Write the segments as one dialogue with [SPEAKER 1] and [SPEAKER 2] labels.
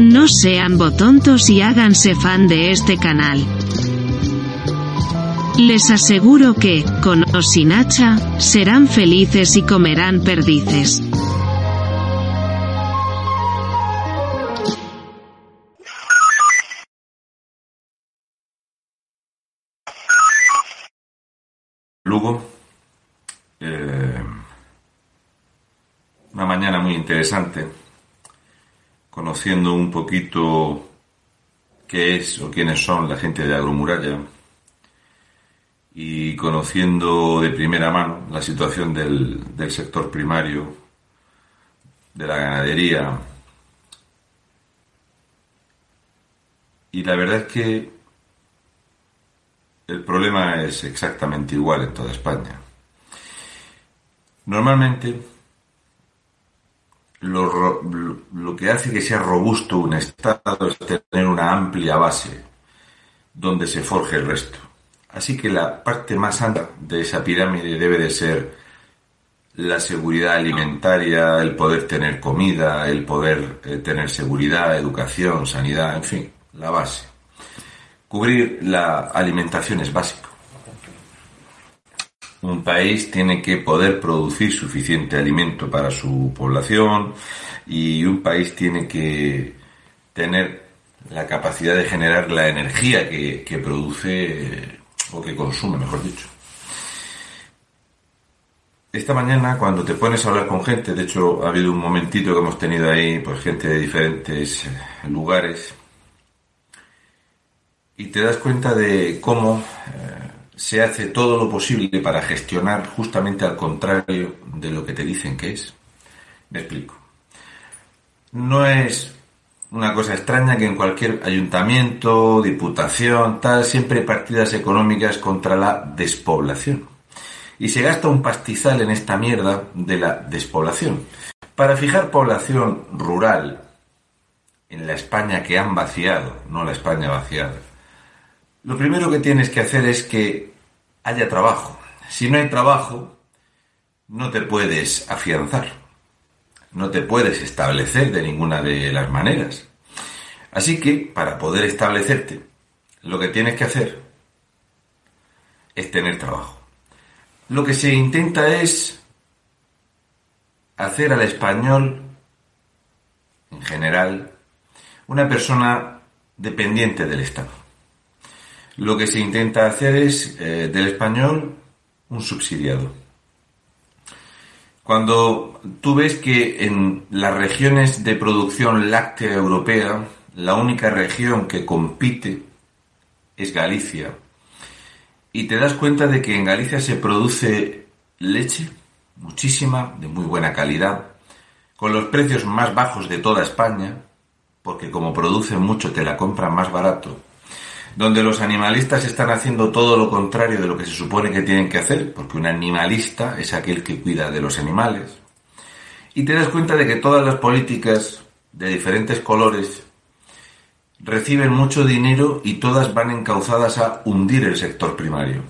[SPEAKER 1] no sean botontos y háganse fan de este canal. Les aseguro que, con o sin hacha, serán felices y comerán perdices.
[SPEAKER 2] Lugo. Eh, una mañana muy interesante, conociendo un poquito qué es o quiénes son la gente de Agromuralla y conociendo de primera mano la situación del, del sector primario, de la ganadería. Y la verdad es que el problema es exactamente igual en toda España. Normalmente, lo, que hace que sea robusto un Estado es tener una amplia base donde se forje el resto. Así que la parte más alta de esa pirámide debe de ser la seguridad alimentaria, el poder tener comida, el poder eh, tener seguridad, educación, sanidad, en fin, la base. Cubrir la alimentación es básico. Un país tiene que poder producir suficiente alimento para su población y un país tiene que tener la capacidad de generar la energía que, que produce o que consume, mejor dicho. Esta mañana, cuando te pones a hablar con gente, de hecho ha habido un momentito que hemos tenido ahí, pues gente de diferentes lugares, y te das cuenta de cómo eh, se hace todo lo posible para gestionar justamente al contrario de lo que te dicen que es. Me explico. No es una cosa extraña que en cualquier ayuntamiento, diputación, tal, siempre hay partidas económicas contra la despoblación. Y se gasta un pastizal en esta mierda de la despoblación. Para fijar población rural en la España que han vaciado, no la España vaciada, lo primero que tienes que hacer es que haya trabajo. Si no hay trabajo, no te puedes afianzar, no te puedes establecer de ninguna de las maneras. Así que, para poder establecerte, lo que tienes que hacer es tener trabajo. Lo que se intenta es hacer al español, en general, una persona dependiente del Estado lo que se intenta hacer es eh, del español un subsidiado. Cuando tú ves que en las regiones de producción láctea europea, la única región que compite es Galicia, y te das cuenta de que en Galicia se produce leche, muchísima, de muy buena calidad, con los precios más bajos de toda España, porque como produce mucho te la compran más barato, donde los animalistas están haciendo todo lo contrario de lo que se supone que tienen que hacer, porque un animalista es aquel que cuida de los animales, y te das cuenta de que todas las políticas de diferentes colores reciben mucho dinero y todas van encauzadas a hundir el sector primario.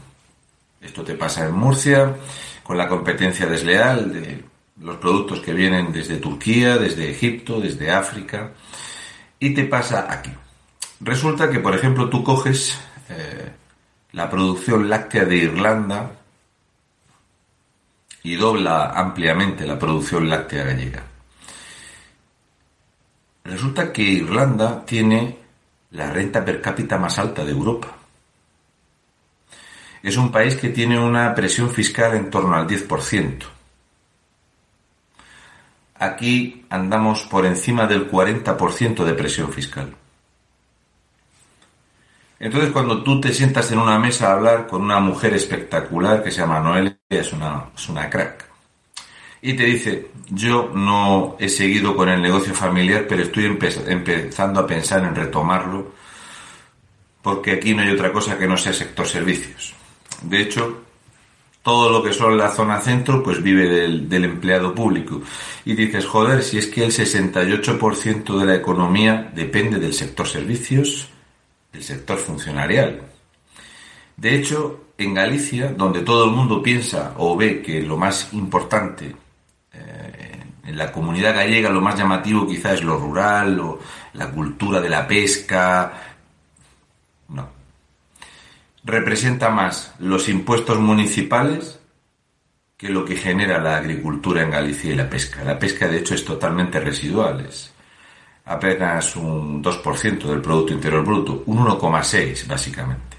[SPEAKER 2] Esto te pasa en Murcia, con la competencia desleal de los productos que vienen desde Turquía, desde Egipto, desde África, y te pasa aquí. Resulta que, por ejemplo, tú coges eh, la producción láctea de Irlanda y dobla ampliamente la producción láctea gallega. Resulta que Irlanda tiene la renta per cápita más alta de Europa. es un país que tiene una presión fiscal en torno al 10%. Aquí andamos por encima del 40% de presión fiscal. Entonces, cuando tú te sientas en una mesa a hablar con una mujer espectacular que se llama Noelia, es una, es una crack, y te dice, yo no he seguido con el negocio familiar, pero estoy empezando a pensar en retomarlo, porque aquí no hay otra cosa que no sea sector servicios. De hecho, todo lo que son la zona centro, pues vive del, del empleado público. Y dices, joder, si es que el 68% de la economía depende del sector servicios, del sector funcionarial. De hecho, en Galicia, donde todo el mundo piensa o ve que lo más importante eh, en la comunidad gallega, lo más llamativo quizá es lo rural, o la cultura de la pesca. No. Representa más los impuestos municipales que lo que genera la agricultura en Galicia y la pesca. La pesca, de hecho, es totalmente residual. Es, apenas un 2% del Producto Interior Bruto, un 1,6% básicamente.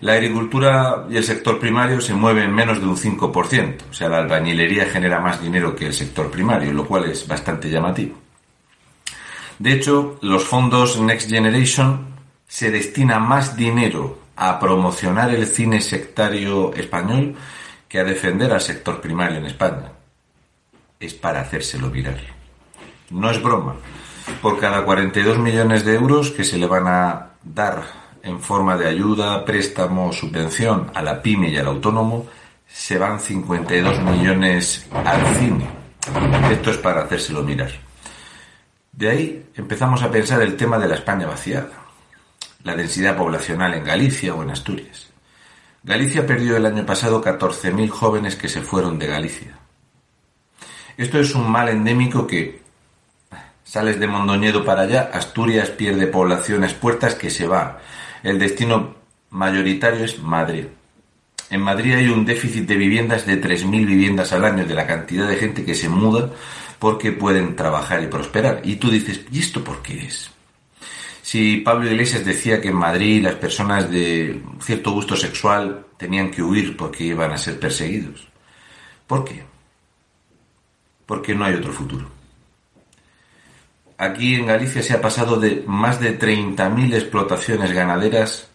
[SPEAKER 2] La agricultura y el sector primario se mueven menos de un 5%, o sea, la albañilería genera más dinero que el sector primario, lo cual es bastante llamativo. De hecho, los fondos Next Generation se destina más dinero a promocionar el cine sectario español que a defender al sector primario en España. Es para hacérselo mirar. No es broma por cada 42 millones de euros que se le van a dar en forma de ayuda, préstamo, subvención a la pyme y al autónomo, se van 52 millones al cine. Esto es para hacérselo mirar. De ahí empezamos a pensar el tema de la España vaciada, la densidad poblacional en Galicia o en Asturias. Galicia perdió el año pasado 14.000 jóvenes que se fueron de Galicia. Esto es un mal endémico que Sales de Mondoñedo para allá, Asturias pierde poblaciones puertas que se va. El destino mayoritario es Madrid. En Madrid hay un déficit de viviendas de 3.000 viviendas al año de la cantidad de gente que se muda porque pueden trabajar y prosperar. Y tú dices, ¿y esto por qué es? Si Pablo Iglesias decía que en Madrid las personas de cierto gusto sexual tenían que huir porque iban a ser perseguidos. ¿Por qué? Porque no hay otro futuro. Aquí en Galicia se ha pasado de más de 30.000 explotaciones ganaderas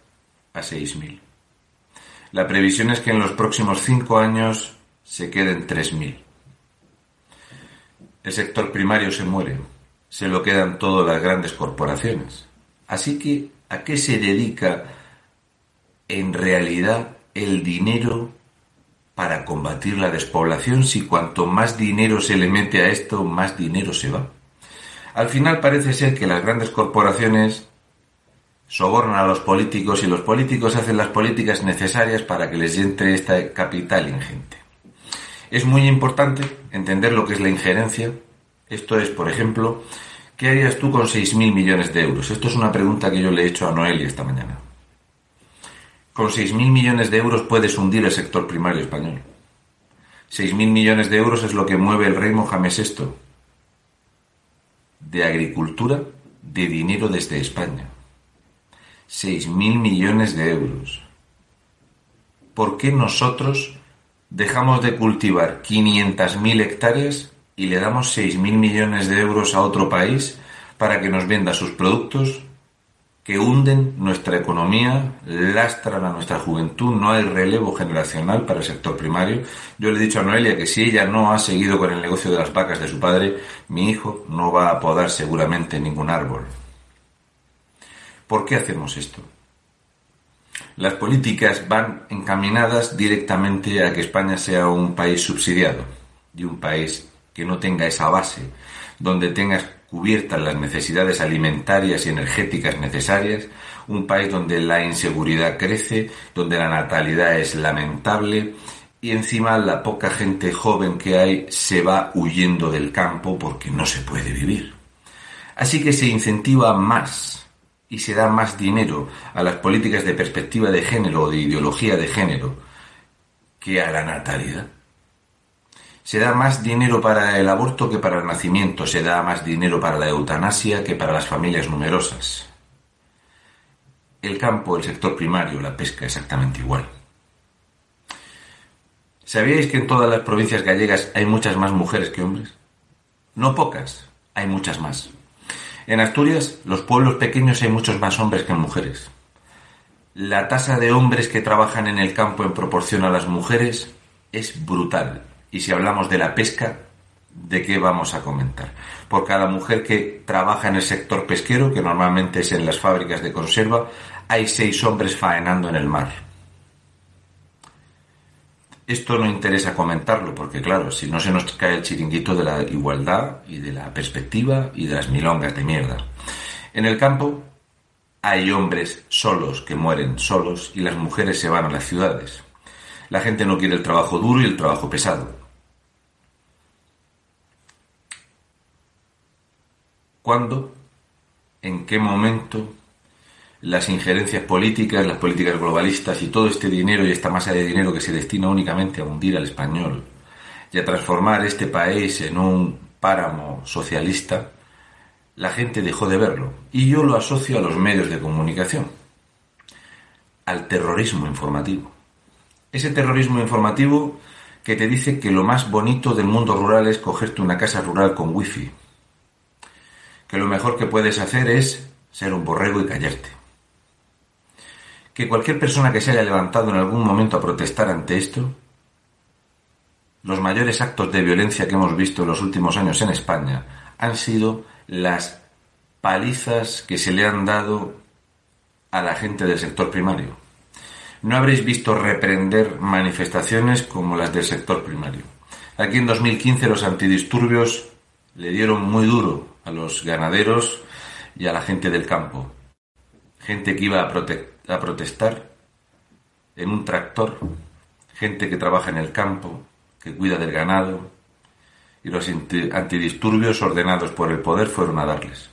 [SPEAKER 2] a 6.000. La previsión es que en los próximos cinco años se queden 3.000. El sector primario se muere, se lo quedan todas las grandes corporaciones. Así que, ¿a qué se dedica en realidad el dinero para combatir la despoblación si cuanto más dinero se le mete a esto, más dinero se va? Al final parece ser que las grandes corporaciones sobornan a los políticos y los políticos hacen las políticas necesarias para que les entre esta capital ingente. Es muy importante entender lo que es la injerencia. Esto es, por ejemplo, ¿qué harías tú con 6.000 millones de euros? Esto es una pregunta que yo le he hecho a Noelia esta mañana. Con 6.000 millones de euros puedes hundir el sector primario español. 6.000 millones de euros es lo que mueve el rey Mohamed VI de agricultura de dinero desde España. 6.000 millones de euros. ¿Por qué nosotros dejamos de cultivar 500.000 hectáreas y le damos 6.000 millones de euros a otro país para que nos venda sus productos que hunden nuestra economía, lastran a nuestra juventud, no hay relevo generacional para el sector primario. Yo le he dicho a Noelia que si ella no ha seguido con el negocio de las vacas de su padre, mi hijo no va a podar seguramente ningún árbol. ¿Por qué hacemos esto? Las políticas van encaminadas directamente a que España sea un país subsidiado y un país que no tenga esa base, donde tengas cubiertas las necesidades alimentarias y energéticas necesarias, un país donde la inseguridad crece, donde la natalidad es lamentable y encima la poca gente joven que hay se va huyendo del campo porque no se puede vivir. Así que se incentiva más y se da más dinero a las políticas de perspectiva de género o de ideología de género que a la natalidad. Se da más dinero para el aborto que para el nacimiento, se da más dinero para la eutanasia que para las familias numerosas. El campo, el sector primario, la pesca exactamente igual. ¿Sabíais que en todas las provincias gallegas hay muchas más mujeres que hombres? No pocas, hay muchas más. En Asturias, los pueblos pequeños hay muchos más hombres que mujeres. La tasa de hombres que trabajan en el campo en proporción a las mujeres es brutal. Y si hablamos de la pesca, ¿de qué vamos a comentar? Por cada mujer que trabaja en el sector pesquero, que normalmente es en las fábricas de conserva, hay seis hombres faenando en el mar. Esto no interesa comentarlo porque, claro, si no se nos cae el chiringuito de la igualdad y de la perspectiva y de las milongas de mierda. En el campo hay hombres solos que mueren solos y las mujeres se van a las ciudades. La gente no quiere el trabajo duro y el trabajo pesado. ¿Cuándo? ¿En qué momento las injerencias políticas, las políticas globalistas y todo este dinero y esta masa de dinero que se destina únicamente a hundir al español y a transformar este país en un páramo socialista, la gente dejó de verlo. Y yo lo asocio a los medios de comunicación, al terrorismo informativo. Ese terrorismo informativo que te dice que lo más bonito del mundo rural es cogerte una casa rural con wifi, que lo mejor que puedes hacer es ser un borrego y callarte que cualquier persona que se haya levantado en algún momento a protestar ante esto, los mayores actos de violencia que hemos visto en los últimos años en España han sido las palizas que se le han dado a la gente del sector primario. No habréis visto reprender manifestaciones como las del sector primario. Aquí en 2015 los antidisturbios le dieron muy duro a los ganaderos y a la gente del campo. Gente que iba a, protestar en un tractor, gente que trabaja en el campo, que cuida del ganado, y los antidisturbios ordenados por el poder fueron a darles.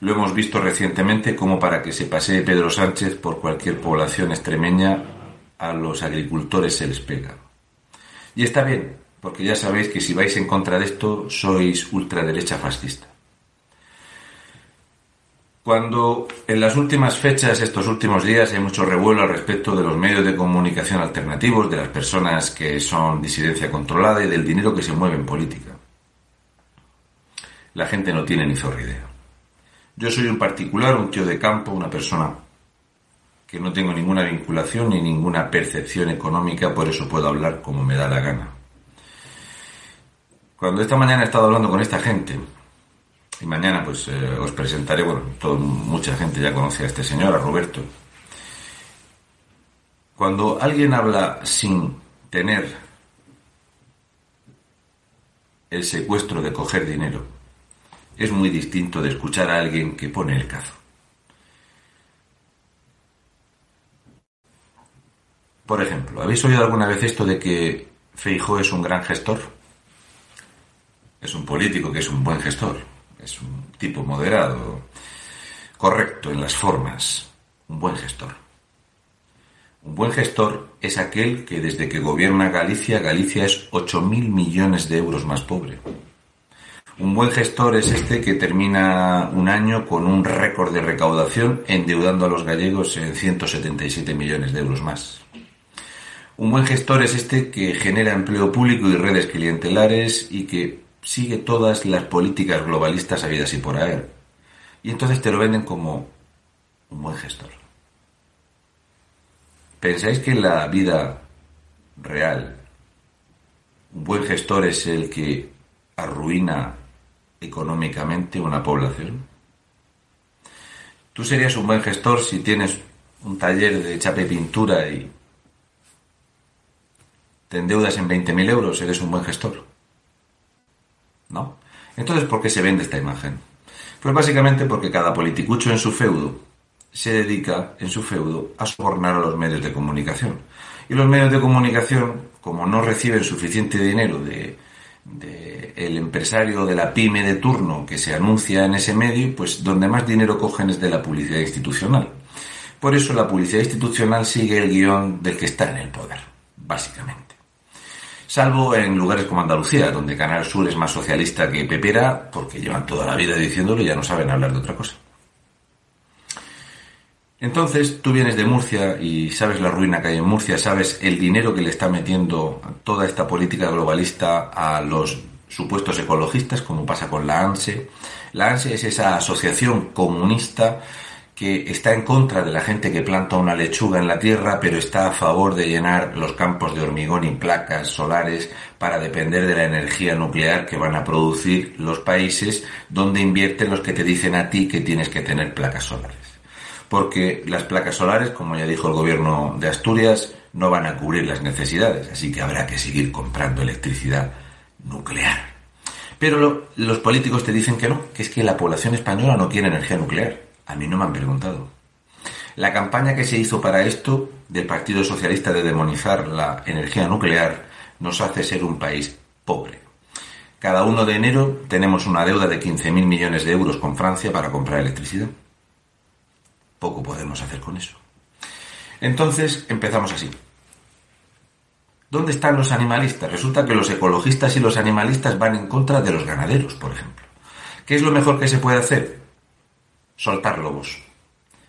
[SPEAKER 2] Lo hemos visto recientemente como para que se pasee Pedro Sánchez por cualquier población extremeña, a los agricultores se les pega. Y está bien, porque ya sabéis que si vais en contra de esto sois ultraderecha fascista. Cuando en las últimas fechas, estos últimos días, hay mucho revuelo al respecto de los medios de comunicación alternativos, de las personas que son disidencia controlada y del dinero que se mueve en política. La gente no tiene ni zorra idea. Yo soy un particular, un tío de campo, una persona que no tengo ninguna vinculación ni ninguna percepción económica, por eso puedo hablar como me da la gana. Cuando esta mañana he estado hablando con esta gente, y mañana pues eh, os presentaré, bueno, mucha gente ya conoce a este señor, a Roberto. Cuando alguien habla sin tener el secuestro de coger dinero, es muy distinto de escuchar a alguien que pone el cazo. Por ejemplo, ¿habéis oído alguna vez esto de que Feijó es un gran gestor? Es un político que es un buen gestor es un tipo moderado, correcto en las formas, un buen gestor. Un buen gestor es aquel que desde que gobierna Galicia, Galicia es 8.000 millones de euros más pobre. Un buen gestor es este que termina un año con un récord de recaudación endeudando a los gallegos en 177 millones de euros más. Un buen gestor es este que genera empleo público y redes clientelares y que sigue todas las políticas globalistas habidas y por haber. Y entonces te lo venden como un buen gestor. ¿Pensáis que en la vida real un buen gestor es el que arruina económicamente una población? Tú serías un buen gestor si tienes un taller de chape pintura y te endeudas en 20.000 euros, eres un buen gestor. ¿No? Entonces, ¿por qué se vende esta imagen? Pues básicamente porque cada politicucho en su feudo se dedica en su feudo a sobornar a los medios de comunicación. Y los medios de comunicación, como no reciben suficiente dinero de, el empresario de la pyme de turno que se anuncia en ese medio, pues donde más dinero cogen es de la publicidad institucional. Por eso la publicidad institucional sigue el guion del que está en el poder, básicamente salvo en lugares como Andalucía, donde Canal Sur es más socialista que Pepera, porque llevan toda la vida diciéndolo y ya no saben hablar de otra cosa. Entonces, tú vienes de Murcia y sabes la ruina que hay en Murcia, sabes el dinero que le está metiendo toda esta política globalista a los supuestos ecologistas, como pasa con la ANSE. La ANSE es esa asociación comunista que está en contra de la gente que planta una lechuga en la tierra, pero está a favor de llenar los campos de hormigón y placas solares para depender de la energía nuclear que van a producir los países donde invierten los que te dicen a ti que tienes que tener placas solares porque las placas solares, como ya dijo el gobierno de Asturias, no van a cubrir las necesidades, así que habrá que seguir comprando electricidad nuclear. Pero los políticos te dicen que no, que es que la población española no quiere energía nuclear. A mí no me han preguntado. La campaña que se hizo para esto del Partido Socialista de demonizar la energía nuclear nos hace ser un país pobre. Cada 1 de enero tenemos una deuda de 15.000 millones de euros con Francia para comprar electricidad poco podemos hacer con eso. Entonces empezamos así. ¿Dónde están los animalistas? Resulta que los ecologistas y los animalistas van en contra de los ganaderos, por ejemplo. ¿Qué es lo mejor que se puede hacer? Soltar lobos.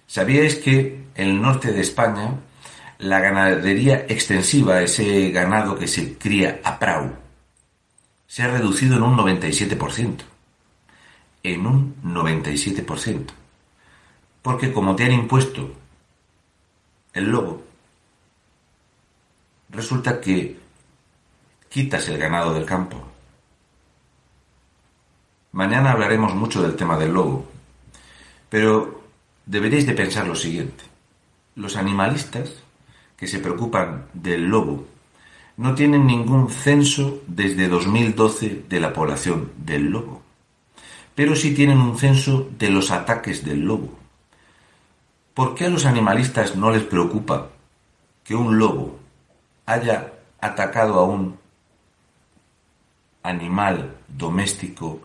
[SPEAKER 2] ¿Sabíais que en el norte de España la ganadería extensiva, ese ganado que se cría a prau, se ha reducido en un 97%? En un 97% porque como te han impuesto el lobo, resulta que quitas el ganado del campo. Mañana hablaremos mucho del tema del lobo, pero deberéis de pensar lo siguiente. Los animalistas que se preocupan del lobo no tienen ningún censo desde 2012 de la población del lobo, pero sí tienen un censo de los ataques del lobo. ¿Por qué a los animalistas no les preocupa que un lobo haya atacado a un animal doméstico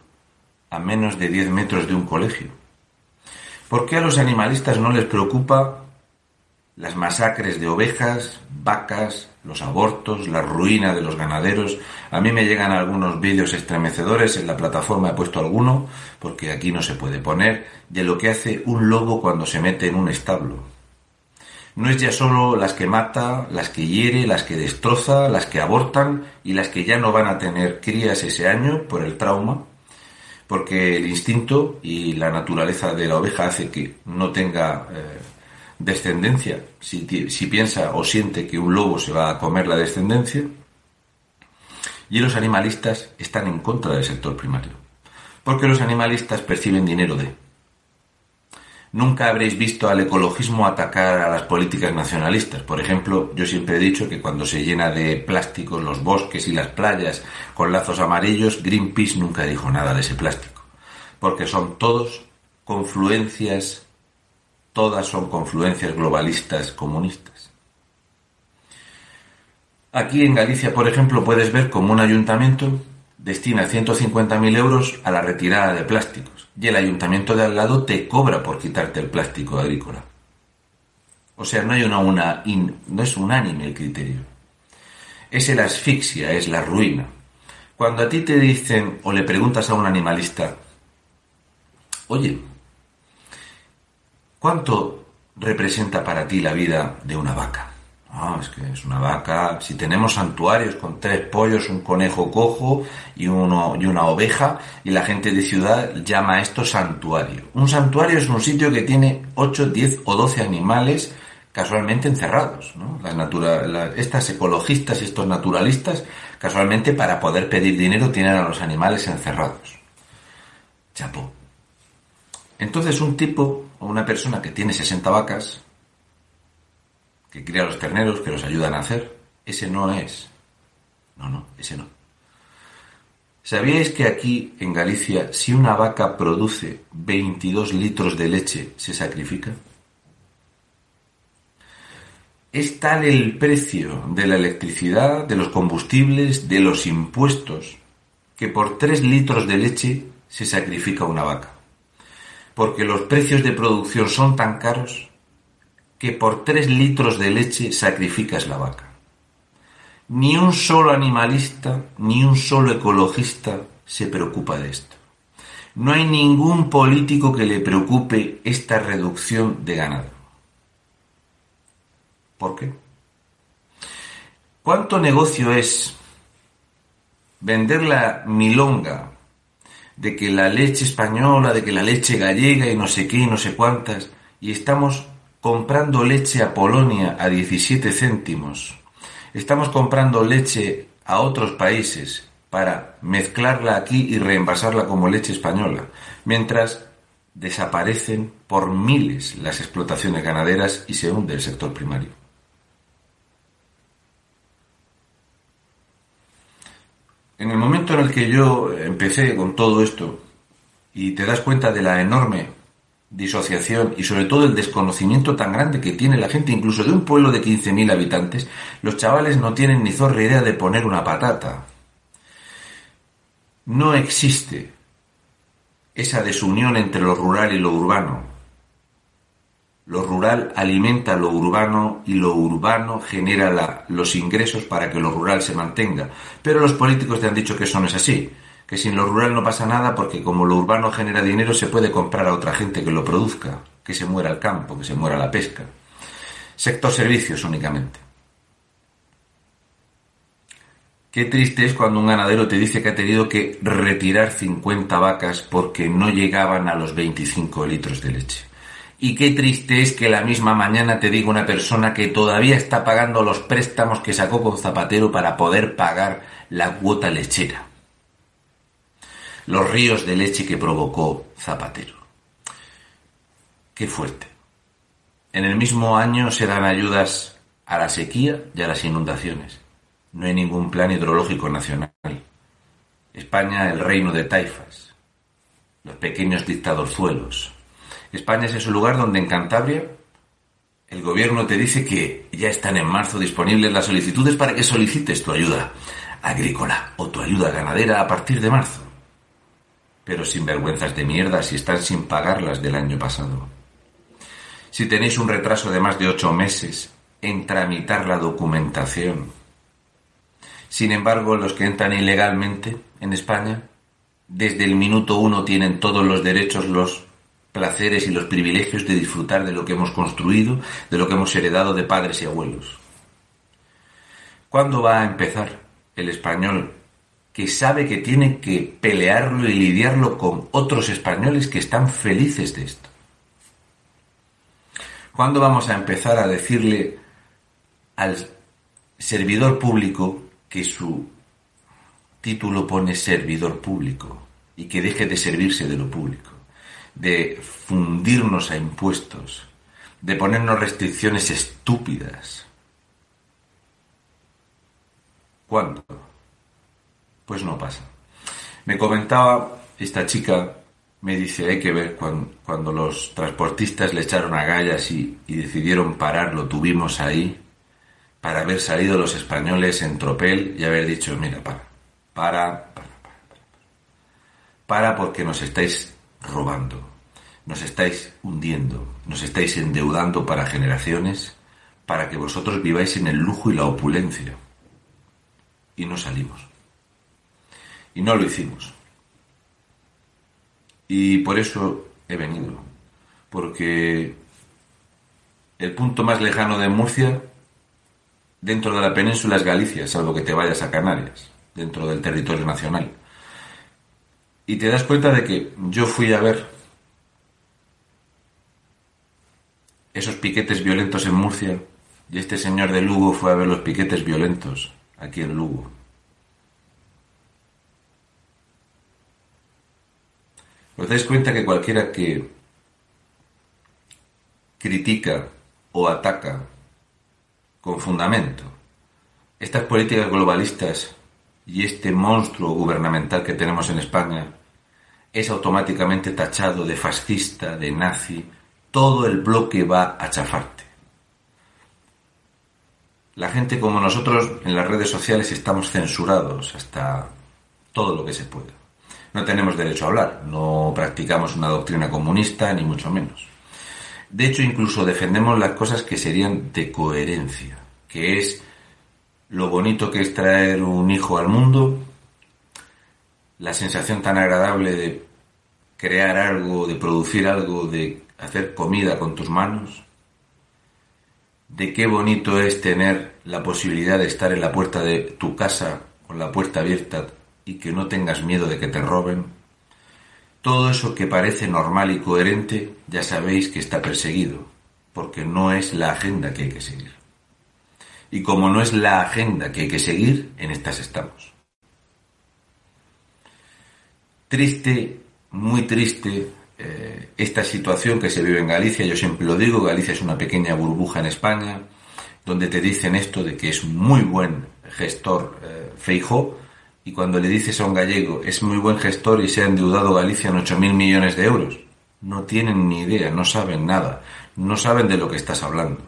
[SPEAKER 2] a menos de 10 metros de un colegio? ¿Por qué a los animalistas no les preocupa las masacres de ovejas, vacas, los abortos, la ruina de los ganaderos. A mí me llegan algunos vídeos estremecedores, en la plataforma he puesto alguno, porque aquí no se puede poner, de lo que hace un lobo cuando se mete en un establo. No es ya solo las que mata, las que hiere, las que destroza, las que abortan y las que ya no van a tener crías ese año por el trauma, porque el instinto y la naturaleza de la oveja hace que no tenga eh, descendencia, si, piensa o siente que un lobo se va a comer la descendencia, y los animalistas están en contra del sector primario, porque los animalistas perciben dinero de. Nunca habréis visto al ecologismo atacar a las políticas nacionalistas. Por ejemplo, yo siempre he dicho que cuando se llena de plásticos los bosques y las playas con lazos amarillos, Greenpeace nunca dijo nada de ese plástico, porque son todos confluencias todas son confluencias globalistas comunistas. Aquí en Galicia, por ejemplo, puedes ver cómo un ayuntamiento destina 150.000 euros a la retirada de plásticos y el ayuntamiento de al lado te cobra por quitarte el plástico agrícola. O sea, no hay una, no es unánime el criterio. Es el asfixia, es la ruina. Cuando a ti te dicen o le preguntas a un animalista, oye, ¿Cuánto representa para ti la vida de una vaca? Ah, es que es una vaca. Si tenemos santuarios con tres pollos, un conejo cojo y, uno, y una oveja, y la gente de ciudad llama esto santuario. Un santuario es un sitio que tiene 8, 10 o 12 animales casualmente encerrados. ¿no? Las estas ecologistas y estos naturalistas, casualmente para poder pedir dinero, tienen a los animales encerrados. Chapo. Entonces un tipo o una persona que tiene 60 vacas, que cría los terneros, que los ayudan a hacer, ese no es. No, no, ese no. ¿Sabíais que aquí en Galicia, si una vaca produce 22 litros de leche, se sacrifica? Es tal el precio de la electricidad, de los combustibles, de los impuestos, que por 3 litros de leche se sacrifica una vaca porque los precios de producción son tan caros que por tres litros de leche sacrificas la vaca. Ni un solo animalista, ni un solo ecologista se preocupa de esto. No hay ningún político que le preocupe esta reducción de ganado. ¿Por qué? ¿Cuánto negocio es vender la milonga de que la leche española, de que la leche gallega y no sé qué y no sé cuántas, y estamos comprando leche a Polonia a 17 céntimos, estamos comprando leche a otros países para mezclarla aquí y reenvasarla como leche española, mientras desaparecen por miles las explotaciones ganaderas y se hunde el sector primario. En el momento en el que yo empecé con todo esto y te das cuenta de la enorme disociación y sobre todo el desconocimiento tan grande que tiene la gente, incluso de un pueblo de 15.000 habitantes, los chavales no tienen ni zorra idea de poner una patata. No existe esa desunión entre lo rural y lo urbano. Lo rural alimenta lo urbano y lo urbano genera los ingresos para que lo rural se mantenga. Pero los políticos te han dicho que eso no es así, que sin lo rural no pasa nada porque como lo urbano genera dinero se puede comprar a otra gente que lo produzca, que se muera el campo, que se muera la pesca. Sector servicios únicamente. Qué triste es cuando un ganadero te dice que ha tenido que retirar 50 vacas porque no llegaban a los 25 litros de leche. Y qué triste es que la misma mañana te diga una persona que todavía está pagando los préstamos que sacó con Zapatero para poder pagar la cuota lechera. Los ríos de leche que provocó Zapatero. Qué fuerte. En el mismo año se dan ayudas a la sequía y a las inundaciones. No hay ningún plan hidrológico nacional. España, el reino de taifas. Los pequeños dictadorzuelos España es ese lugar donde en Cantabria el gobierno te dice que ya están en marzo disponibles las solicitudes para que solicites tu ayuda agrícola o tu ayuda ganadera a partir de marzo. Pero sin vergüenzas de mierda si están sin pagarlas del año pasado. Si tenéis un retraso de más de ocho meses en tramitar la documentación. Sin embargo, los que entran ilegalmente en España, desde el minuto uno tienen todos los derechos los placeres y los privilegios de disfrutar de lo que hemos construido, de lo que hemos heredado de padres y abuelos. ¿Cuándo va a empezar el español que sabe que tiene que pelearlo y lidiarlo con otros españoles que están felices de esto? ¿Cuándo vamos a empezar a decirle al servidor público que su título pone servidor público y que deje de servirse de lo público? de fundirnos a impuestos, de ponernos restricciones estúpidas. ¿Cuándo? Pues no pasa. Me comentaba esta chica, me dice, hay que ver cuando, los transportistas le echaron a gallas y, y decidieron parar, lo tuvimos ahí, para haber salido los españoles en tropel y haber dicho, mira, para, para, para, para, para, para porque nos estáis robando. Nos estáis hundiendo, nos estáis endeudando para generaciones, para que vosotros viváis en el lujo y la opulencia. Y no salimos. Y no lo hicimos. Y por eso he venido. Porque el punto más lejano de Murcia, dentro de la península, es Galicia, salvo que te vayas a Canarias, dentro del territorio nacional. Y te das cuenta de que yo fui a ver esos piquetes violentos en Murcia y este señor de Lugo fue a ver los piquetes violentos aquí en Lugo. ¿Os dais cuenta que cualquiera que critica o ataca con fundamento estas políticas globalistas y este monstruo gubernamental que tenemos en España es automáticamente tachado de fascista, de nazi, todo el bloque va a chafarte. La gente como nosotros en las redes sociales estamos censurados hasta todo lo que se pueda. No tenemos derecho a hablar, no practicamos una doctrina comunista, ni mucho menos. De hecho, incluso defendemos las cosas que serían de coherencia, que es lo bonito que es traer un hijo al mundo, la sensación tan agradable de crear algo, de producir algo, de hacer comida con tus manos, de qué bonito es tener la posibilidad de estar en la puerta de tu casa con la puerta abierta y que no tengas miedo de que te roben. Todo eso que parece normal y coherente ya sabéis que está perseguido, porque no es la agenda que hay que seguir. Y como no es la agenda que hay que seguir, en estas estamos. Triste, muy triste, eh, esta situación que se vive en Galicia, yo siempre lo digo, Galicia es una pequeña burbuja en España, donde te dicen esto de que es muy buen gestor eh, y cuando le dices a un gallego es muy buen gestor y se ha endeudado Galicia en 8.000 millones de euros, no tienen ni idea, no saben nada, no saben de lo que estás hablando.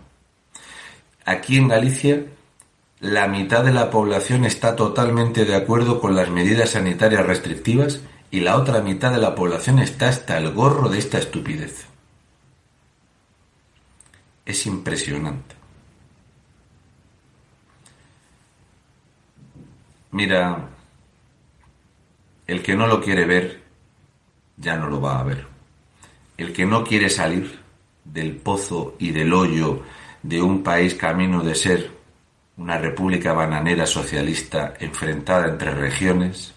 [SPEAKER 2] Aquí en Galicia, la mitad de la población está totalmente de acuerdo con las medidas sanitarias restrictivas y la otra mitad de la población está hasta el gorro de esta estupidez. Es impresionante. Mira, el que no lo quiere ver, ya no lo va a ver. El que no quiere salir del pozo y del hoyo de un país camino de ser una república bananera socialista enfrentada entre regiones,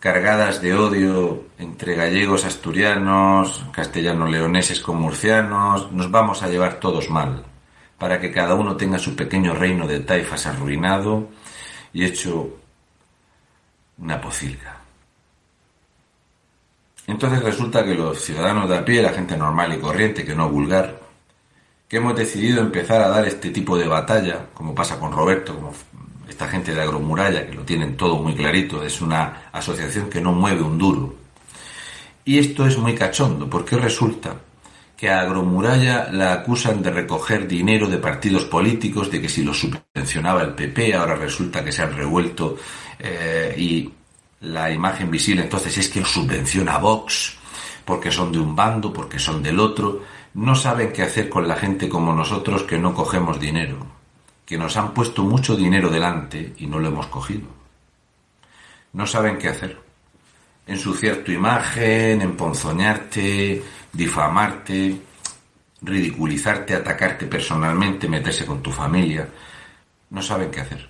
[SPEAKER 2] cargadas de odio entre gallegos, asturianos, castellanos, leoneses con murcianos, nos vamos a llevar todos mal, para que cada uno tenga su pequeño reino de taifas arruinado y hecho una pocilga. Entonces resulta que los ciudadanos de a pie, la gente normal y corriente, que no vulgar, que hemos decidido empezar a dar este tipo de batalla, como pasa con Roberto, como esta gente de Agromuralla, que lo tienen todo muy clarito, es una asociación que no mueve un duro. Y esto es muy cachondo, porque resulta que a Agromuralla la acusan de recoger dinero de partidos políticos, de que si lo subvencionaba el PP, ahora resulta que se han revuelto eh, y la imagen visible entonces es que subvenciona Vox, porque son de un bando, porque son del otro. No saben qué hacer con la gente como nosotros que no cogemos dinero que nos han puesto mucho dinero delante y no lo hemos cogido. No saben qué hacer. Ensuciar tu imagen, emponzoñarte, difamarte, ridiculizarte, atacarte personalmente, meterse con tu familia. No saben qué hacer.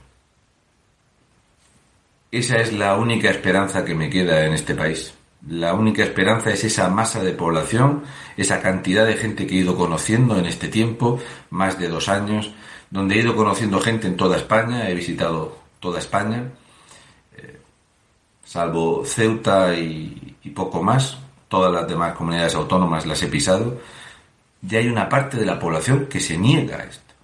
[SPEAKER 2] Esa es la única esperanza que me queda en este país. La única esperanza es esa masa de población, esa cantidad de gente que he ido conociendo en este tiempo, más de dos años, donde he ido conociendo gente en toda España, he visitado toda España, eh, salvo Ceuta y, poco más, todas las demás comunidades autónomas las he pisado, ya hay una parte de la población que se niega a esto,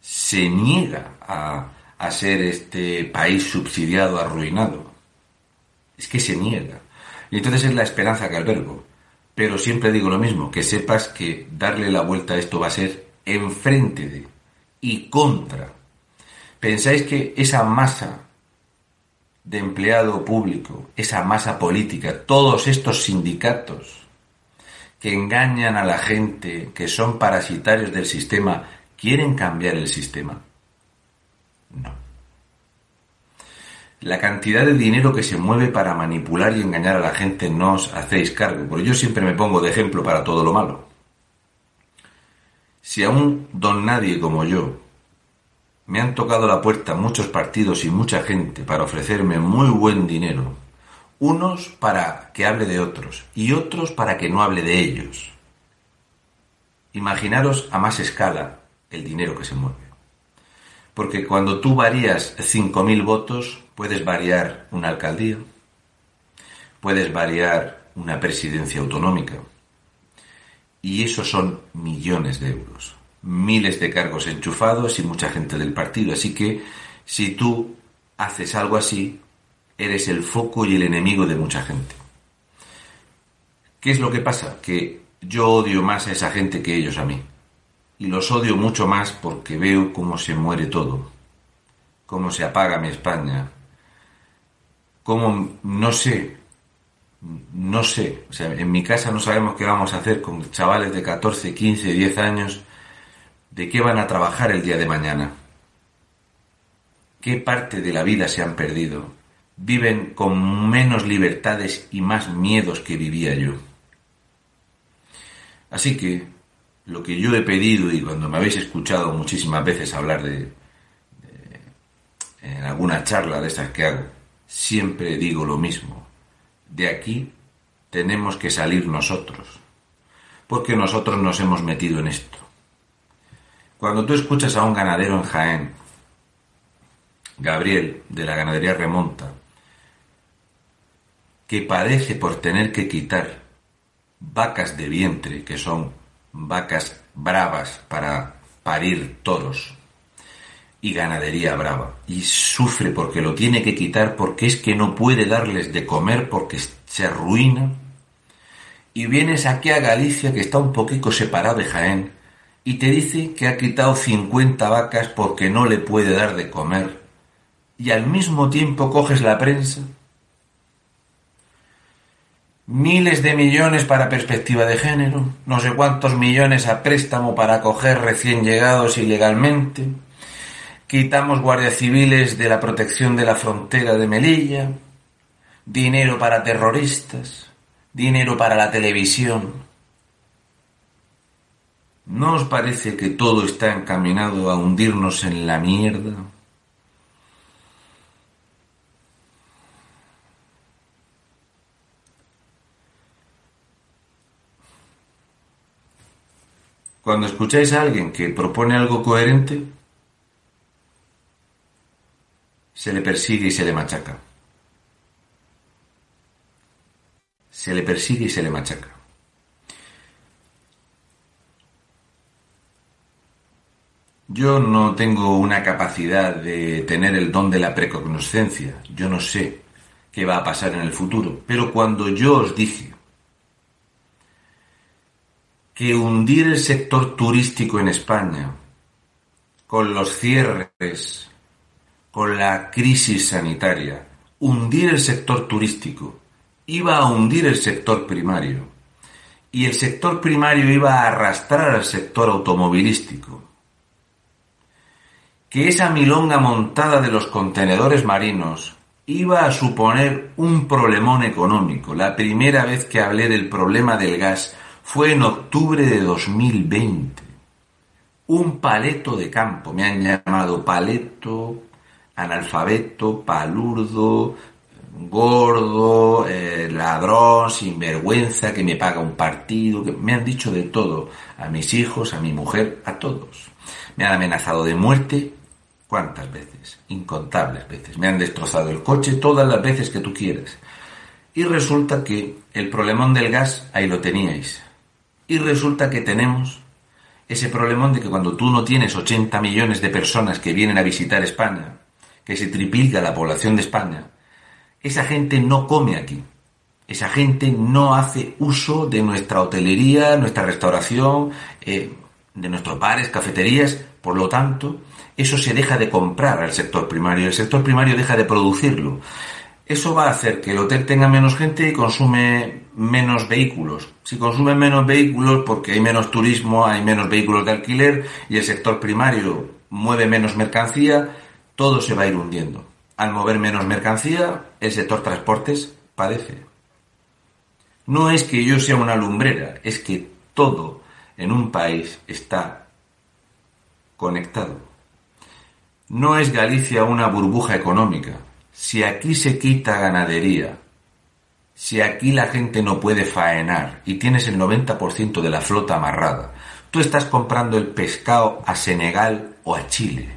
[SPEAKER 2] se niega a, a ser este país subsidiado, arruinado. Es que se niega. Y entonces es la esperanza que albergo. Pero siempre digo lo mismo, que sepas que darle la vuelta a esto va a ser enfrente de, y contra. ¿Pensáis que esa masa de empleado público, esa masa política, todos estos sindicatos que engañan a la gente, que son parasitarios del sistema, quieren cambiar el sistema? No. La cantidad de dinero que se mueve para manipular y engañar a la gente no os hacéis cargo, porque yo siempre me pongo de ejemplo para todo lo malo. Si a un don nadie como yo me han tocado la puerta muchos partidos y mucha gente para ofrecerme muy buen dinero, unos para que hable de otros y otros para que no hable de ellos. Imaginaros a más escala el dinero que se mueve. Porque cuando tú varías 5.000 votos, puedes variar una alcaldía, puedes variar una presidencia autonómica, y eso son millones de euros, miles de cargos enchufados y mucha gente del partido. Así que si tú haces algo así, eres el foco y el enemigo de mucha gente. ¿Qué es lo que pasa? Que yo odio más a esa gente que ellos a mí. Y los odio mucho más porque veo cómo se muere todo, cómo se apaga mi España, cómo no sé no sé, o sea, en mi casa no sabemos qué vamos a hacer con chavales de 14, 15, 10 años, de qué van a trabajar el día de mañana. ¿Qué parte de la vida se han perdido? Viven con menos libertades y más miedos que vivía yo. Así que lo que yo he pedido y cuando me habéis escuchado muchísimas veces hablar de, en alguna charla de estas que hago, siempre digo lo mismo. De aquí tenemos que salir nosotros, porque nosotros nos hemos metido en esto. Cuando tú escuchas a un ganadero en Jaén, Gabriel, de la ganadería Remonta, que padece por tener que quitar vacas de vientre, que son vacas bravas para parir toros, y ganadería brava, y sufre porque lo tiene que quitar porque es que no puede darles de comer porque se arruina, y vienes aquí a Galicia, que está un poquito separado de Jaén, y te dice que ha quitado 50 vacas porque no le puede dar de comer, y al mismo tiempo coges la prensa miles de millones para perspectiva de género, no sé cuántos millones a préstamo para acoger recién llegados ilegalmente, quitamos guardias civiles de la protección de la frontera de Melilla, dinero para terroristas, dinero para la televisión. ¿No os parece que todo está encaminado a hundirnos en la mierda? Cuando escucháis a alguien que propone algo coherente, se le persigue y se le machaca. Se le persigue y se le machaca. Yo no tengo una capacidad de tener el don de la precognoscencia. Yo no sé qué va a pasar en el futuro. Pero cuando yo os dije que hundir el sector turístico en España, con los cierres, con la crisis sanitaria, hundir el sector turístico, iba a hundir el sector primario. Y el sector primario iba a arrastrar al sector automovilístico. Que esa milonga montada de los contenedores marinos iba a suponer un problemón económico. La primera vez que hablé del problema del gas fue en octubre de 2020. Un paleto de campo. Me han llamado paleto, analfabeto, palurdo, gordo, eh, ladrón, sinvergüenza, que me paga un partido, que me han dicho de todo, a mis hijos, a mi mujer, a todos. Me han amenazado de muerte, ¿cuántas veces? Incontables veces. Me han destrozado el coche todas las veces que tú quieras. Y resulta que el problemón del gas, ahí lo teníais. Y resulta que tenemos ese problemón de que cuando tú no tienes 80 millones de personas que vienen a visitar España, que se triplica la población de España, esa gente no come aquí. Esa gente no hace uso de nuestra hotelería, nuestra restauración, eh, de nuestros bares, cafeterías. Por lo tanto, eso se deja de comprar al sector primario. El sector primario deja de producirlo. Eso va a hacer que el hotel tenga menos gente y consume menos vehículos. Si consumen menos vehículos porque hay menos turismo, hay menos vehículos de alquiler y el sector primario mueve menos mercancía, todo se va a ir hundiendo. Al mover menos mercancía, el sector transportes padece. No es que yo sea una lumbrera, es que todo en un país está conectado. No es Galicia una burbuja económica, si aquí se quita ganadería, si aquí la gente no puede faenar y tienes el 90% de la flota amarrada, tú estás comprando el pescado a Senegal o a Chile.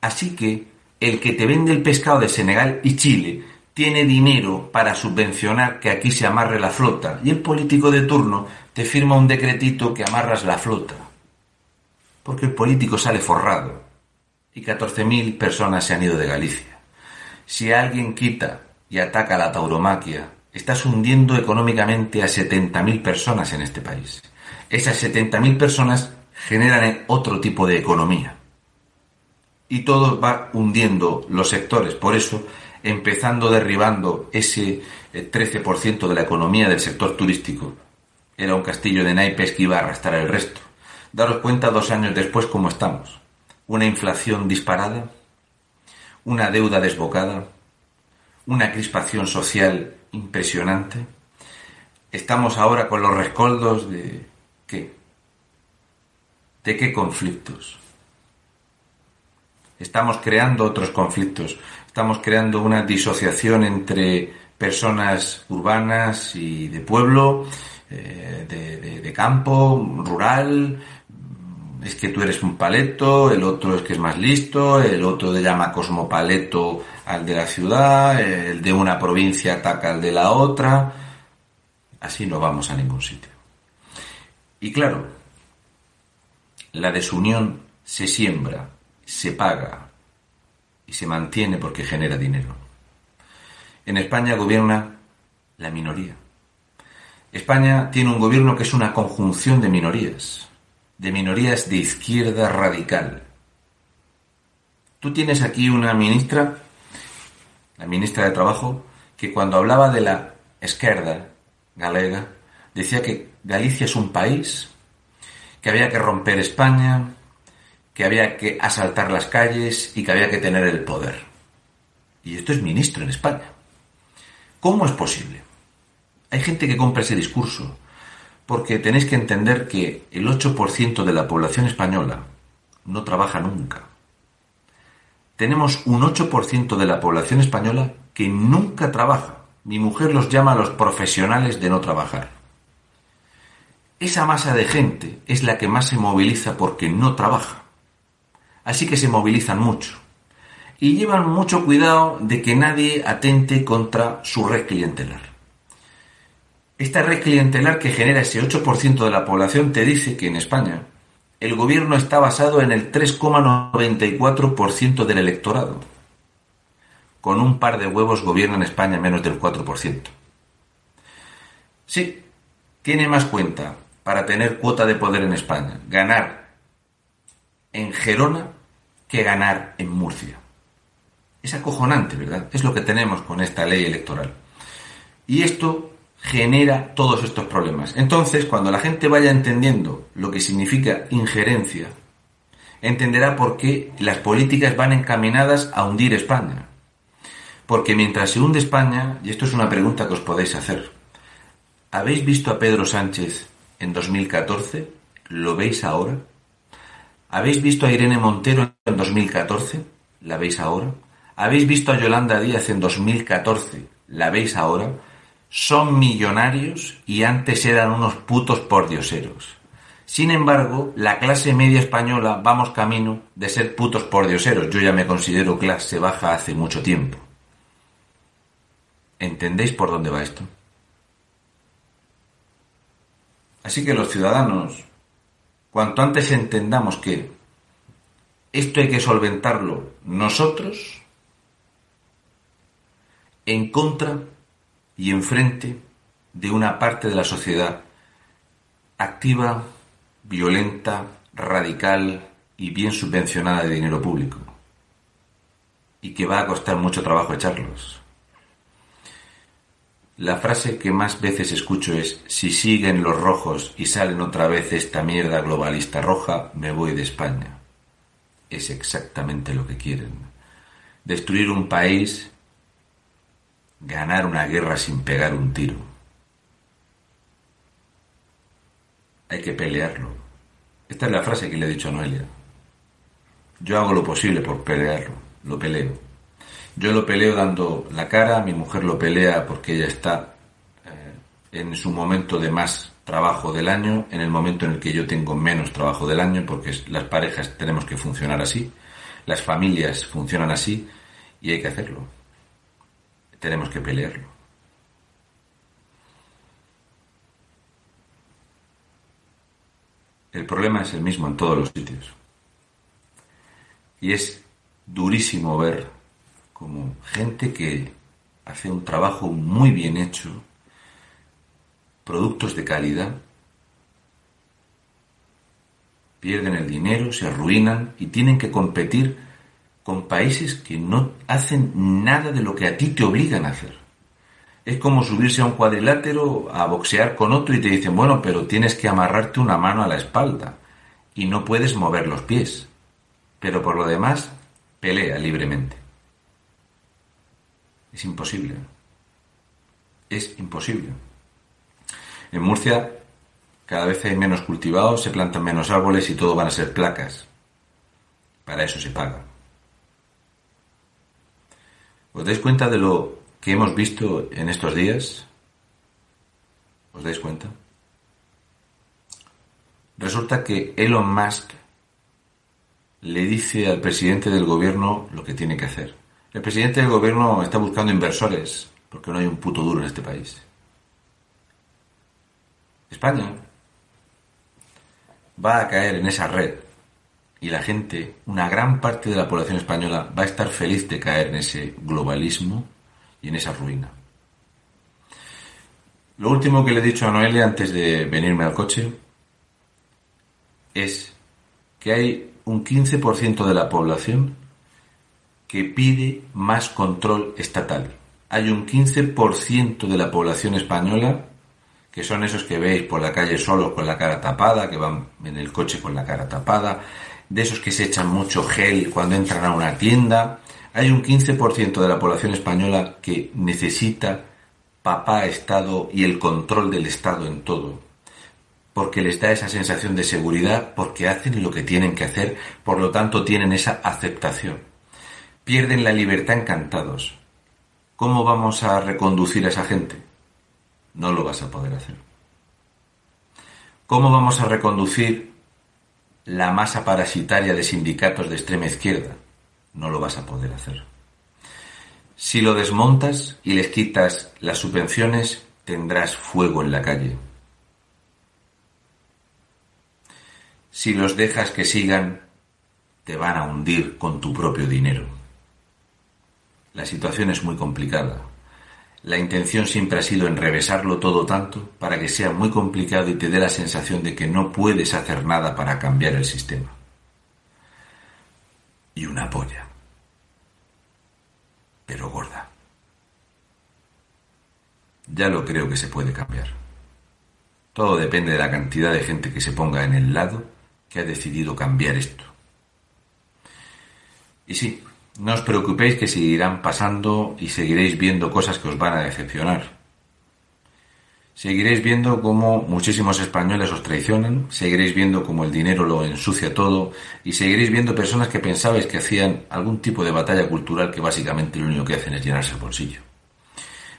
[SPEAKER 2] Así que el que te vende el pescado de Senegal y Chile tiene dinero para subvencionar que aquí se amarre la flota y el político de turno te firma un decretito que amarras la flota. Porque el político sale forrado y 14.000 personas se han ido de Galicia. Si alguien quita y ataca la tauromaquia, estás hundiendo económicamente a 70.000 personas en este país. Esas 70.000 personas generan otro tipo de economía. Y todo va hundiendo los sectores. Por eso, empezando derribando ese 13% eh, de la economía del sector turístico, era un castillo de naipes que iba a arrastrar el resto. Daros cuenta dos años después cómo estamos una inflación disparada, una deuda desbocada, una crispación social impresionante. Estamos ahora con los rescoldos de ¿Qué? ¿De qué conflictos? Estamos creando otros conflictos. Estamos creando una disociación entre personas urbanas y de pueblo, eh, de, campo, rural. Es que tú eres un paleto, el otro es que es más listo, el otro le llama cosmopaleto al de la ciudad, el de una provincia ataca al de la otra. Así no vamos a ningún sitio. Y claro, la desunión se siembra, se paga y se mantiene porque genera dinero. En España gobierna la minoría. España tiene un gobierno que es una conjunción de minorías, de minorías de izquierda radical. Tú tienes aquí una ministra, la ministra de Trabajo, que cuando hablaba de la izquierda galega, decía que Galicia es un país, que había que romper España, que había que asaltar las calles y que había que tener el poder. Y esto es ministro en España. ¿Cómo es posible? Hay gente que compra ese discurso, porque tenéis que entender que el 8% de la población española no trabaja nunca. Tenemos un 8% de la población española que nunca trabaja. Mi mujer los llama los profesionales de no trabajar. Esa masa de gente es la que más se moviliza porque no trabaja. Así que se movilizan mucho. Y llevan mucho cuidado de que nadie atente contra su red clientelar. Esta red clientelar que genera ese 8% de la población te dice que en España el gobierno está basado en el 3,94% del electorado. Con un par de huevos gobierna en España menos del 4%. Sí, tiene más cuenta para tener cuota de poder en España. Ganar en Gerona que ganar en Murcia. Es acojonante, ¿verdad? Es lo que tenemos con esta ley electoral. Y esto genera todos estos problemas. Entonces, cuando la gente vaya entendiendo lo que significa injerencia, entenderá por qué las políticas van encaminadas a hundir España. Porque mientras se hunde España, y esto es una pregunta que os podéis hacer, ¿habéis visto a Pedro Sánchez en 2014? ¿Lo veis ahora? ¿Habéis visto a Irene Montero en 2014? ¿La veis ahora? ¿Habéis visto a Yolanda Díaz en 2014? ¿La veis ahora? Son millonarios y antes eran unos putos pordioseros. Sin embargo, la clase media española vamos camino de ser putos pordioseros. Yo ya me considero clase baja hace mucho tiempo. ¿Entendéis por dónde va esto? Así que los ciudadanos, cuanto antes entendamos que esto hay que solventarlo nosotros, en contra y enfrente de una parte de la sociedad activa, violenta, radical y bien subvencionada de dinero público, y que va a costar mucho trabajo echarlos. La frase que más veces escucho es, si siguen los rojos y salen otra vez esta mierda globalista roja, me voy de España. Es exactamente lo que quieren. Destruir un país, ganar una guerra sin pegar un tiro. Hay que pelearlo. Esta es la frase que le he dicho a Noelia. Yo hago lo posible por pelearlo, lo peleo. Yo lo peleo dando la cara, mi mujer lo pelea porque ella está eh, en su momento de más trabajo del año, en el momento en el que yo tengo menos trabajo del año, porque las parejas tenemos que funcionar así, las familias funcionan así y hay que hacerlo. Tenemos que pelearlo. El problema es el mismo en todos los sitios. Y es durísimo ver como gente que hace un trabajo muy bien hecho, productos de calidad, pierden el dinero, se arruinan y tienen que competir con países que no hacen nada de lo que a ti te obligan a hacer. Es como subirse a un cuadrilátero a boxear con otro y te dicen, bueno, pero tienes que amarrarte una mano a la espalda y no puedes mover los pies. Pero por lo demás, pelea libremente. Es imposible. Es imposible. En Murcia Cada vez hay menos cultivados, se plantan menos árboles y todo van a ser placas. Para eso se paga. ¿Os dais cuenta de lo que hemos visto en estos días? ¿Os dais cuenta? Resulta que Elon Musk le dice al presidente del gobierno lo que tiene que hacer. El presidente del gobierno está buscando inversores, porque no hay un puto duro en este país. España va a caer en esa red y la gente, una gran parte de la población española, va a estar feliz de caer en ese globalismo y en esa ruina. Lo último que le he dicho a Noelia antes de venirme al coche es que hay un 15% de la población que pide más control estatal. Hay un 15% de la población española que son esos que veis por la calle solos con la cara tapada, que van en el coche con la cara tapada, de esos que se echan mucho gel cuando entran a una tienda. Hay un 15% de la población española que necesita papá Estado y el control del Estado en todo. Porque les da esa sensación de seguridad, porque hacen lo que tienen que hacer, por lo tanto tienen esa aceptación. Pierden la libertad encantados. ¿Cómo vamos a reconducir a esa gente? No lo vas a poder hacer. ¿Cómo vamos a reconducir la masa parasitaria de sindicatos de extrema izquierda? No lo vas a poder hacer. Si lo desmontas y les quitas las subvenciones, tendrás fuego en la calle. Si los dejas que sigan, te van a hundir con tu propio dinero. La situación es muy complicada. La intención siempre ha sido enrevesarlo todo tanto para que sea muy complicado y te dé la sensación de que no puedes hacer nada para cambiar el sistema. Y una polla. Pero gorda. Ya lo creo que se puede cambiar. Todo depende de la cantidad de gente que se ponga en el lado que ha decidido cambiar esto. Y sí, no os preocupéis que seguirán pasando y seguiréis viendo cosas que os van a decepcionar. Seguiréis viendo cómo muchísimos españoles os traicionan, seguiréis viendo cómo el dinero lo ensucia todo y seguiréis viendo personas que pensabais que hacían algún tipo de batalla cultural que básicamente lo único que hacen es llenarse el bolsillo.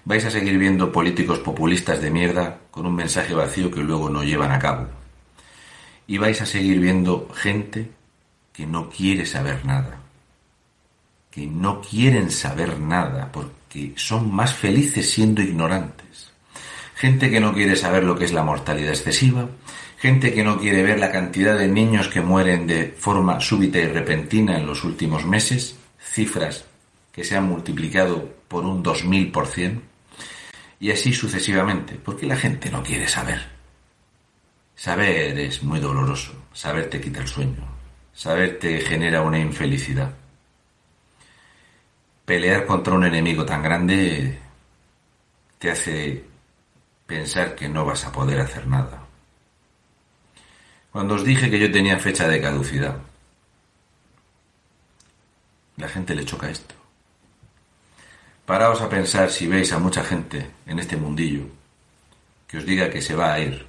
[SPEAKER 2] Vais a seguir viendo políticos populistas de mierda con un mensaje vacío que luego no llevan a cabo. Y vais a seguir viendo gente que no quiere saber nada que no quieren saber nada porque son más felices siendo ignorantes. Gente que no quiere saber lo que es la mortalidad excesiva, gente que no quiere ver la cantidad de niños que mueren de forma súbita y repentina en los últimos meses, cifras que se han multiplicado por un 2000%, y así sucesivamente, porque la gente no quiere saber. Saber es muy doloroso, saber te quita el sueño, saber te genera una infelicidad pelear contra un enemigo tan grande te hace pensar que no vas a poder hacer nada. Cuando os dije que yo tenía fecha de caducidad, la gente le choca esto. Paraos a pensar si veis a mucha gente en este mundillo que os diga que se va a ir,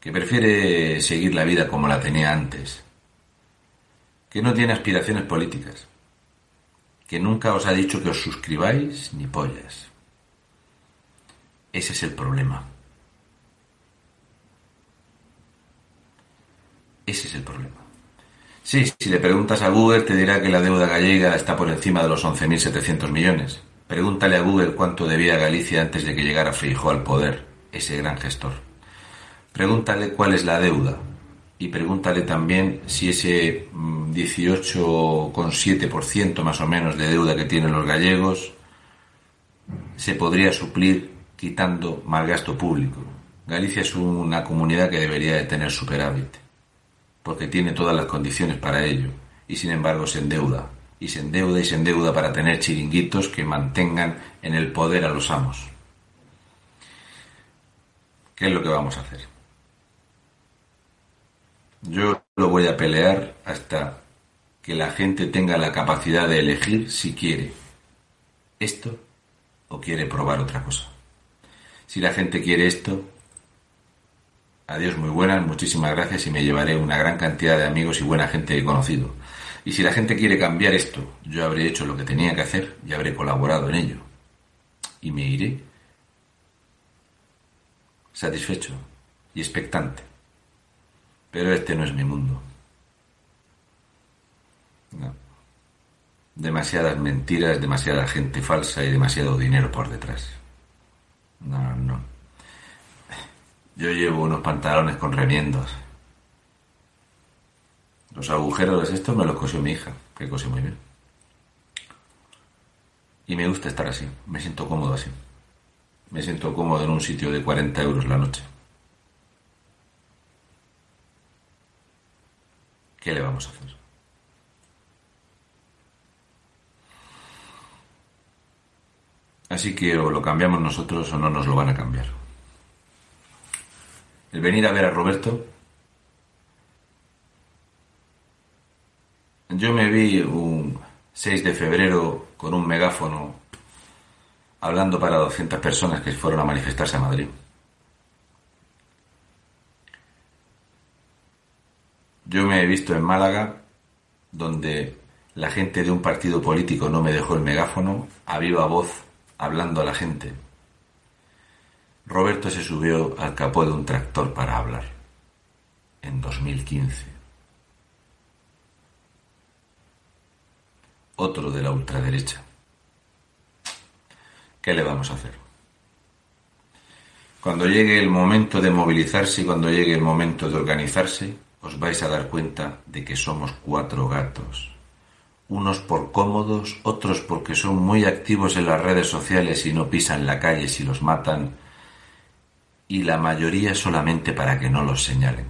[SPEAKER 2] que prefiere seguir la vida como la tenía antes, que no tiene aspiraciones políticas, que nunca os ha dicho que os suscribáis ni pollas. Ese es el problema. Ese es el problema. Sí, si le preguntas a Google te dirá que la deuda gallega está por encima de los 11.700 millones. Pregúntale a Google cuánto debía Galicia antes de que llegara Feijóo al poder, ese gran gestor. Pregúntale cuál es la deuda, y pregúntale también si ese 18,7% mm, más o menos de deuda que tienen los gallegos se podría suplir quitando mal gasto público. Galicia es una comunidad que debería de tener superávit, porque tiene todas las condiciones para ello, y sin embargo se endeuda, y se endeuda y se endeuda para tener chiringuitos que mantengan en el poder a los amos. ¿Qué es lo que vamos a hacer? Yo lo voy a pelear hasta que la gente tenga la capacidad de elegir si quiere esto o quiere probar otra cosa. Si la gente quiere esto, Adiós, muy buenas, muchísimas gracias y me llevaré una gran cantidad de amigos y buena gente que he conocido. Y si la gente quiere cambiar esto, yo habré hecho lo que tenía que hacer y habré colaborado en ello. Y me iré satisfecho y expectante. Pero este no es mi mundo. No. Demasiadas mentiras, demasiada gente falsa y demasiado dinero por detrás. No, no. Yo llevo unos pantalones con remiendos. Los agujeros de estos me los cosió mi hija, que cose muy bien. Y me gusta estar así, me siento cómodo así. Me siento cómodo en un sitio de 40 euros la noche. ¿Qué le vamos a hacer? Así que o lo cambiamos nosotros o no nos lo van a cambiar. El venir a ver a Roberto. Yo me vi un 6 de febrero con un megáfono hablando para 200 personas que fueron a manifestarse a Madrid. Yo me he visto en Málaga, donde la gente de un partido político no me dejó el megáfono a viva voz hablando a la gente. Roberto se subió al capó de un tractor para hablar en 2015. Otro de la ultraderecha. ¿Qué le vamos a hacer? Cuando llegue el momento de movilizarse y cuando llegue el momento de organizarse, os vais a dar cuenta de que somos cuatro gatos unos por cómodos, otros porque son muy activos en las redes sociales y no pisan la calle si los matan, y la mayoría solamente para que no los señalen.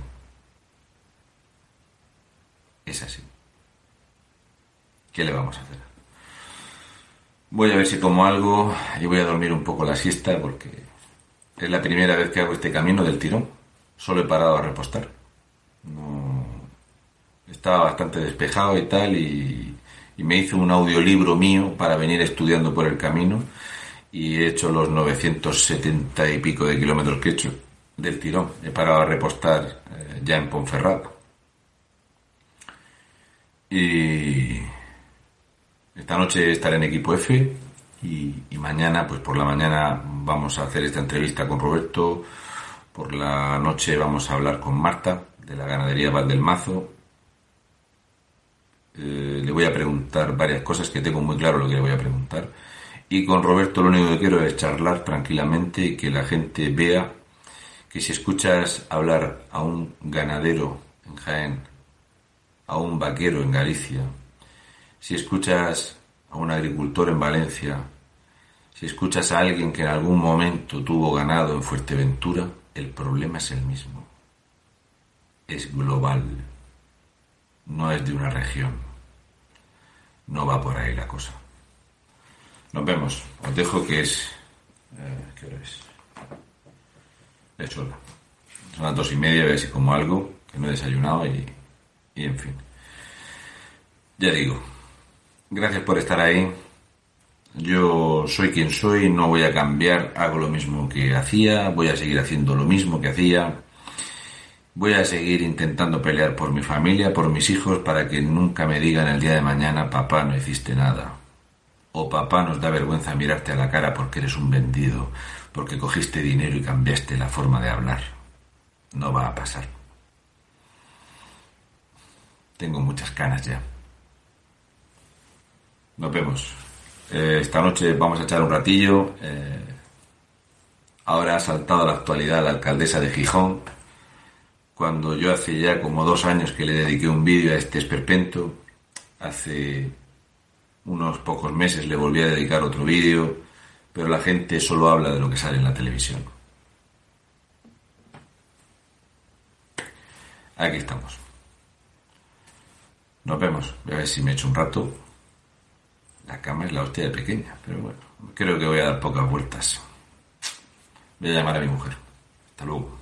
[SPEAKER 2] Es así. ¿Qué le vamos a hacer? Voy a ver si como algo y voy a dormir un poco la siesta porque es la primera vez que hago este camino del tirón. Solo he parado a repostar. No... Estaba bastante despejado y tal y y me hice un audiolibro mío para venir estudiando por el camino y he hecho los 970 y pico de kilómetros que he hecho del tirón. He parado a repostar eh, ya en Ponferrada. Y esta noche estaré en equipo F y, y, mañana, pues por la mañana vamos a hacer esta entrevista con Roberto. Por la noche vamos a hablar con Marta de la ganadería Valdelmazo eh, le voy a preguntar varias cosas que tengo muy claro lo que le voy a preguntar. Y con Roberto lo único que quiero es charlar tranquilamente y que la gente vea que si escuchas hablar a un ganadero en Jaén, a un vaquero en Galicia, si escuchas a un agricultor en Valencia, si escuchas a alguien que en algún momento tuvo ganado en Fuerteventura, el problema es el mismo. Es global no es de una región. No va por ahí la cosa. Nos vemos. Os dejo que es... Eh, ¿Qué hora es? Es hora. Son las dos y media, a ver si como algo, que no he desayunado y, y en fin. Ya digo, gracias por estar ahí. Yo soy quien soy, no voy a cambiar, hago lo mismo que hacía, voy a seguir haciendo lo mismo que hacía. Voy a seguir intentando pelear por mi familia, por mis hijos, para que nunca me digan el día de mañana, papá, no hiciste nada. O papá, nos da vergüenza mirarte a la cara porque eres un vendido, porque cogiste dinero y cambiaste la forma de hablar. No va a pasar. Tengo muchas canas ya. Nos vemos. Eh, esta noche vamos a echar un ratillo. Eh, ahora ha saltado a la actualidad la alcaldesa de Gijón, cuando yo hace ya como dos años que le dediqué un vídeo a este esperpento, hace unos pocos meses le volví a dedicar otro vídeo, pero la gente solo habla de lo que sale en la televisión. Aquí estamos. Nos vemos. Voy a ver si me echo un rato. La cama es la hostia de pequeña, pero bueno, creo que voy a dar pocas vueltas. Voy a llamar a mi mujer. Hasta luego.